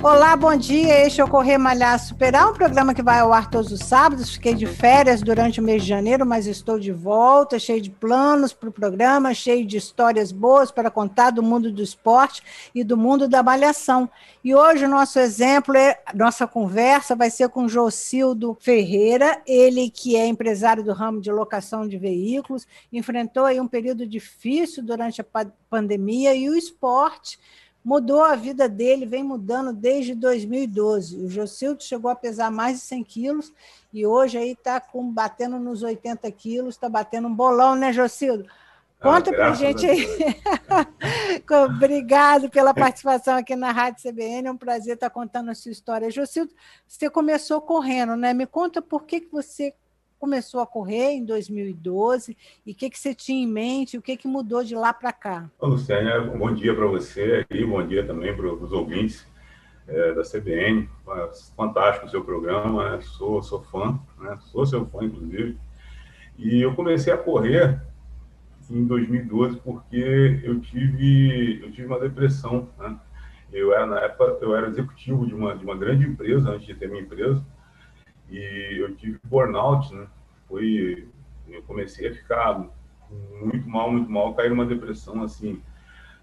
Olá, bom dia. Este é o Correr Malhar Superar, um programa que vai ao ar todos os sábados. Fiquei de férias durante o mês de janeiro, mas estou de volta, cheio de planos para o programa, cheio de histórias boas para contar do mundo do esporte e do mundo da malhação. E hoje o nosso exemplo, é, nossa conversa vai ser com Jocildo Ferreira, ele que é empresário do ramo de locação de veículos, enfrentou aí um período difícil durante a pandemia e o esporte mudou a vida dele, vem mudando desde 2012. O Jocildo chegou a pesar mais de 100 quilos e hoje aí está batendo nos 80 quilos, está batendo um bolão, né, Jocildo? Conta ah, para gente aí. Obrigado pela participação aqui na Rádio CBN. É um prazer estar contando a sua história. Jocildo, você começou correndo, né? Me conta por que, que você começou a correr em 2012 e o que, que você tinha em mente, o que, que mudou de lá para cá? Luciana, bom dia para você e bom dia também para os ouvintes é, da CBN. Fantástico o seu programa, né? sou, sou fã, né? sou seu fã, inclusive. E eu comecei a correr em 2012 porque eu tive, eu tive uma depressão. Né? Eu era, na época, eu era executivo de uma, de uma grande empresa, antes de ter minha empresa, e eu tive burnout, né? Foi, eu comecei a ficar muito mal, muito mal, caí numa depressão, assim,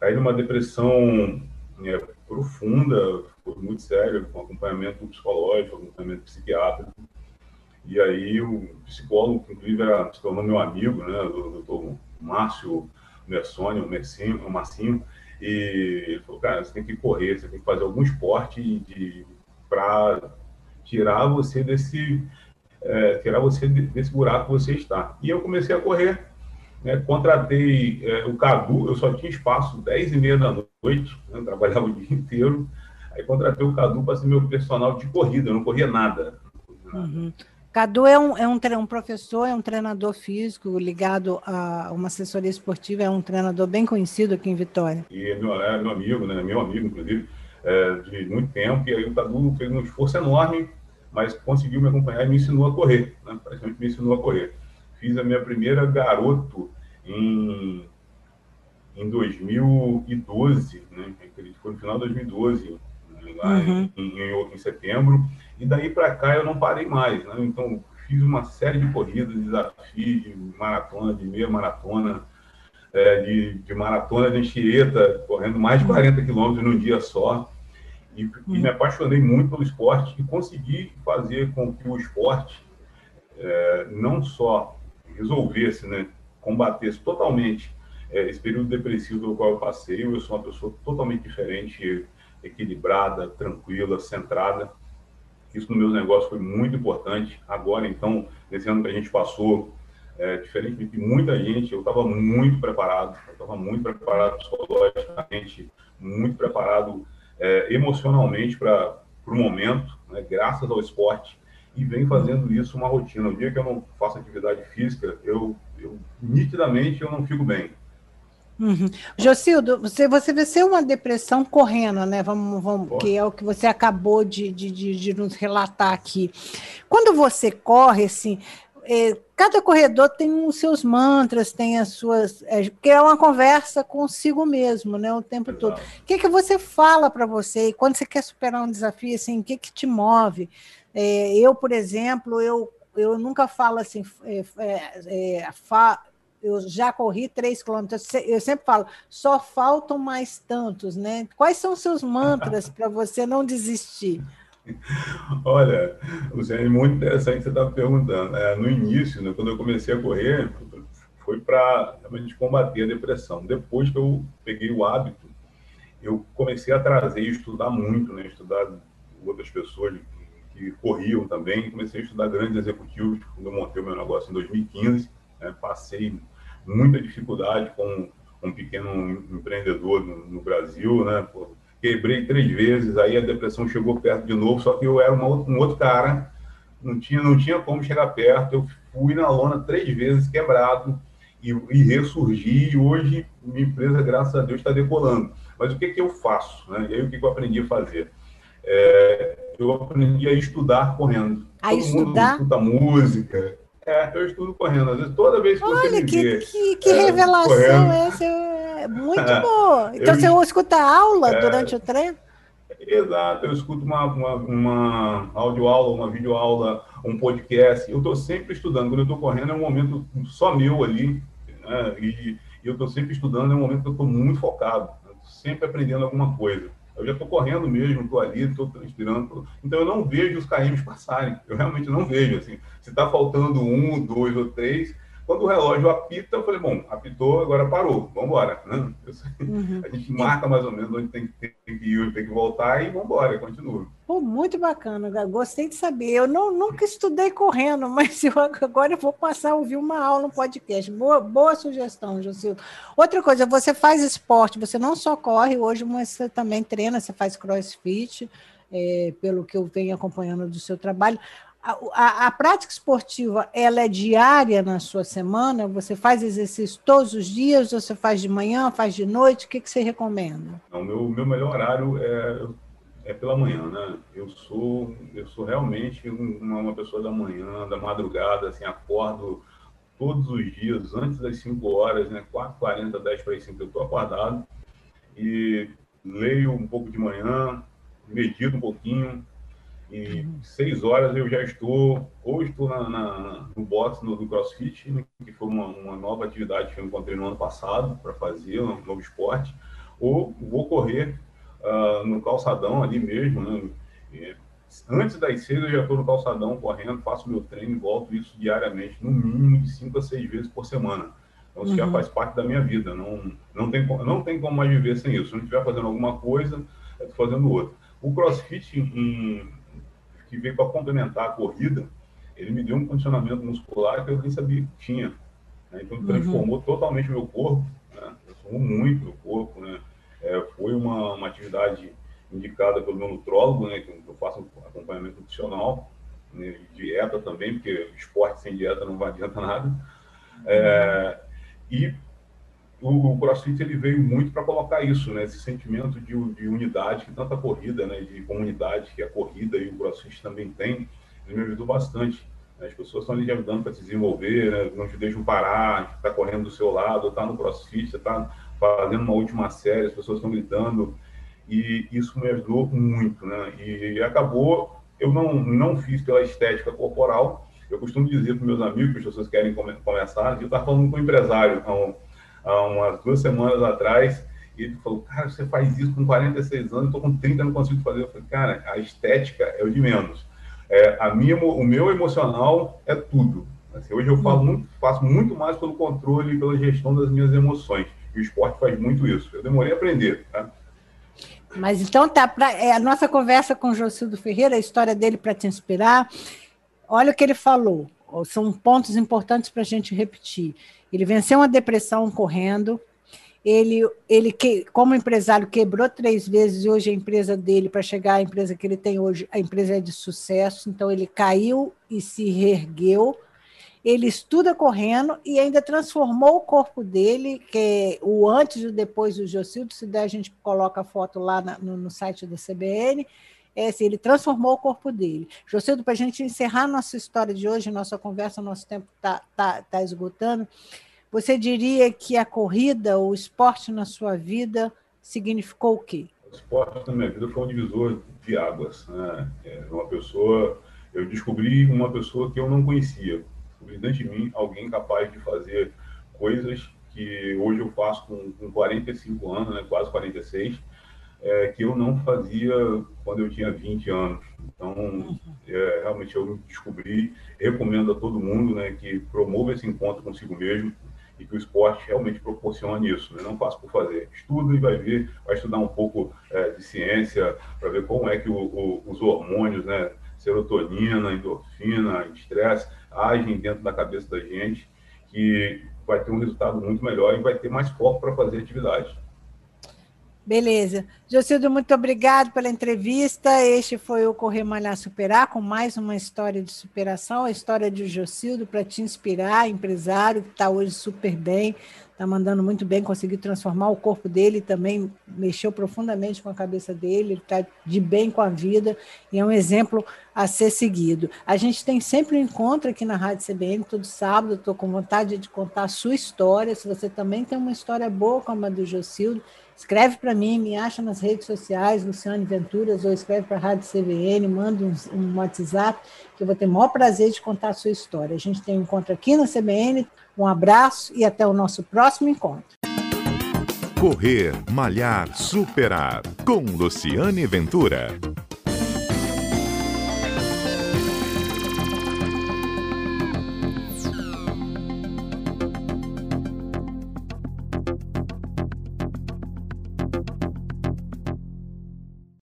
caí numa depressão né, profunda, muito séria, com acompanhamento psicológico, acompanhamento psiquiátrico. E aí o psicólogo, que inclusive era, se tornou meu amigo, né, o doutor Márcio Mersoni, o Mercinho, o Marcinho, e ele falou, cara, você tem que correr, você tem que fazer algum esporte para tirar você desse é, tirar você desse buraco que você está. E eu comecei a correr, né, contratei é, o Cadu, eu só tinha espaço 10 e meia da noite, né, trabalhava o dia inteiro, aí contratei o Cadu para ser meu personal de corrida, eu não corria nada. Uhum. Cadu é um, é um, um professor, é um treinador físico ligado a uma assessoria esportiva, é um treinador bem conhecido aqui em Vitória. E é meu, é meu amigo, né, meu amigo, inclusive, é, de muito tempo, e aí o Cadu fez um esforço enorme mas conseguiu me acompanhar e me ensinou a correr, né? praticamente me ensinou a correr. Fiz a minha primeira garoto em, em 2012, né? foi no final de 2012, né? lá uhum. em, em, em, setembro, e daí para cá eu não parei mais, né? então fiz uma série de corridas, desafios, de maratona, de meia maratona, é, de, de maratona de enxereta, correndo mais de 40 quilômetros num dia só, e, hum. e, me apaixonei muito pelo esporte e consegui fazer com que o esporte é, não só resolvesse, né, combatesse totalmente é, esse período depressivo pelo qual eu passei. Eu sou uma pessoa totalmente diferente, equilibrada, tranquila, centrada. Isso no meu negócio foi muito importante. Agora, então, nesse ano que a gente passou, é, diferente de muita gente, eu estava muito preparado, eu estava muito preparado psicologicamente, muito preparado é, emocionalmente para o momento, né, graças ao esporte, e vem fazendo isso uma rotina. O dia que eu não faço atividade física, eu, eu nitidamente eu não fico bem. Uhum. Jocildo, você, você venceu uma depressão correndo, né? Vamos, vamos, que é o que você acabou de, de, de, de nos relatar aqui. Quando você corre, assim, é, cada corredor tem os seus mantras, tem as suas. É, porque é uma conversa consigo mesmo, né? O tempo Exato. todo. O que, que você fala para você? E quando você quer superar um desafio, assim, o que, que te move? É, eu, por exemplo, eu, eu nunca falo assim. É, é, é, fa, eu já corri três quilômetros. Eu sempre falo, só faltam mais tantos, né? Quais são os seus mantras para você não desistir? Olha, Luciane, muito interessante você estar perguntando. É, no início, né, quando eu comecei a correr, foi para realmente combater a depressão. Depois que eu peguei o hábito, eu comecei a trazer e estudar muito, né, estudar outras pessoas que corriam também. Comecei a estudar grandes executivos quando eu montei o meu negócio em 2015. Né, passei muita dificuldade com um pequeno empreendedor no, no Brasil, né, quebrei três vezes, aí a depressão chegou perto de novo, só que eu era um outro cara, não tinha, não tinha como chegar perto, eu fui na lona três vezes quebrado e, e ressurgi, e hoje minha empresa, graças a Deus, está decolando. Mas o que, que eu faço? Né? E aí o que, que eu aprendi a fazer? é, eu aprendi a estudar correndo. A Todo estudar? mundo escuta música. É, eu estudo correndo. Às vezes, toda vez que Olha, você me que, vê, que, que é, revelação correndo. essa! É muito boa. Então, Eu- você escuta aula É. durante o treino? Exato, eu escuto uma, uma, uma audioaula, uma videoaula, um podcast. Eu estou sempre estudando. Quando eu estou correndo, é um momento só meu ali. né? E, e eu estou sempre estudando, é um momento que eu estou muito focado. Tô sempre aprendendo alguma coisa. Eu já estou correndo mesmo, estou ali, estou transpirando. tô- Então eu não vejo os KMs passarem. Eu realmente não vejo. Assim, se está faltando um, dois ou três. Quando o relógio apita, eu falei, bom, apitou, agora parou, vamos embora. Né? Uhum. a gente marca mais ou menos onde tem, que- tem que ir, tem que voltar e vamos embora, continua. Pô, muito bacana, gostei de saber. Eu não, nunca estudei correndo, mas eu, agora eu vou passar a ouvir uma aula no podcast. Boa, boa sugestão, Jocildo. Outra coisa, você faz esporte, você não só corre hoje, mas você também treina, você faz crossfit, é, pelo que eu venho acompanhando do seu trabalho. A, a- a prática esportiva, ela é diária na sua semana? Você faz exercício todos os dias? Você faz de manhã, faz de noite? O que, que você recomenda? O meu, meu melhor horário é, é pela manhã, né? Eu sou, eu sou realmente uma, uma pessoa da manhã, da madrugada, assim, acordo todos os dias, antes das 5 horas, né? 4h40, 10 para as 5 eu estou acordado e leio um pouco de manhã, medito um pouquinho, e seis horas eu já estou, ou estou na, na- no box no, do CrossFit, né, que foi uma, uma nova atividade que eu encontrei no ano passado para fazer, um novo esporte, ou vou correr ah, no calçadão ali mesmo, né? E antes das seis eu já estou no calçadão correndo, faço meu treino e volto isso diariamente, no mínimo de cinco a seis vezes por semana. Então isso já Uhum. faz parte da minha vida, não, não, tem, não tem como mais viver sem isso. Se eu não estiver fazendo alguma coisa, eu estou fazendo outra. O CrossFit, em- que veio para complementar a corrida, ele me deu um condicionamento muscular que eu nem sabia que tinha. né? Então, Uhum. transformou totalmente o meu corpo, né? transformou muito o corpo. Né? É, foi uma, uma atividade indicada pelo meu nutrólogo, né? que eu faço acompanhamento nutricional, né? dieta também, porque esporte sem dieta não adianta nada. É, e o, o CrossFit ele veio muito para colocar isso, né? Esse sentimento de, de unidade que tanta corrida, né? De comunidade que a corrida e o CrossFit também tem, ele me ajudou bastante. né? As pessoas estão ali ajudando para se desenvolver, né? não te deixam parar, está correndo do seu lado, está no CrossFit, está fazendo uma última série, as pessoas estão gritando e isso me ajudou muito, né? E acabou, eu não não fiz pela estética corporal. Eu costumo dizer para meus amigos, que as pessoas querem come- começar, eu estava falando com um empresário um- há umas duas semanas atrás, e ele falou, cara, você faz isso com 46 anos, estou com 30, não consigo fazer. Eu falei, cara, a estética é o de menos. É, a minha, o meu emocional é tudo. Assim, hoje eu falo muito, faço muito mais pelo controle e pela gestão das minhas emoções. E o esporte faz muito isso. Eu demorei a aprender, tá? Mas então tá, pra, é, a nossa conversa com o Jocildo Ferreira, a história dele para te inspirar. Olha o que ele falou, são pontos importantes para a gente repetir. Ele venceu uma depressão correndo, ele, ele que, como empresário, quebrou três vezes e hoje a empresa dele, para chegar à empresa que ele tem hoje, a empresa é de sucesso, então ele caiu e se reergueu. Ele estuda correndo e ainda transformou o corpo dele, que é o antes e o depois do Jocildo, se der a gente coloca a foto lá na- no, no site da CBN, é assim, ele transformou o corpo dele. Jocildo, para a gente encerrar nossa história de hoje, nossa conversa, nosso tempo está tá, tá esgotando, você diria que a corrida, o esporte na sua vida, significou o quê? O esporte na minha vida foi um divisor de águas. Né? É uma pessoa, eu descobri uma pessoa que eu não conhecia. Descobri dentro de mim alguém capaz de fazer coisas que hoje eu faço com, com 45 anos, né? quase 46, é, que eu não fazia quando eu tinha 20 anos. Então, é, realmente eu descobri, recomendo a todo mundo né, que promova esse encontro consigo mesmo e que o esporte realmente proporciona isso, né? não faço por fazer. Estuda e vai ver, vai estudar um pouco é, de ciência para ver como é que o, o, os hormônios, né, serotonina, endorfina, estresse, agem dentro da cabeça da gente, que vai ter um resultado muito melhor e vai ter mais foco para fazer atividade. Beleza. Jocildo, muito obrigado pela entrevista. Este foi o Correr Malhar Superar, com mais uma história de superação, a história de Jocildo para te inspirar, empresário que está hoje super bem, está mandando muito bem, conseguiu transformar o corpo dele, também mexeu profundamente com a cabeça dele, ele está de bem com a vida e é um exemplo a ser seguido. A gente tem sempre um encontro aqui na Rádio CBN, todo sábado, estou com vontade de contar a sua história, se você também tem uma história boa como a do Jocildo, escreve para mim, me acha nas redes sociais, Luciane Venturas, ou escreve para a Rádio CBN, manda um, um WhatsApp, que eu vou ter o maior prazer de contar a sua história. A gente tem um encontro aqui na CBN, um abraço e até o nosso próximo encontro. Correr, Malhar, Superar, com Luciane Ventura.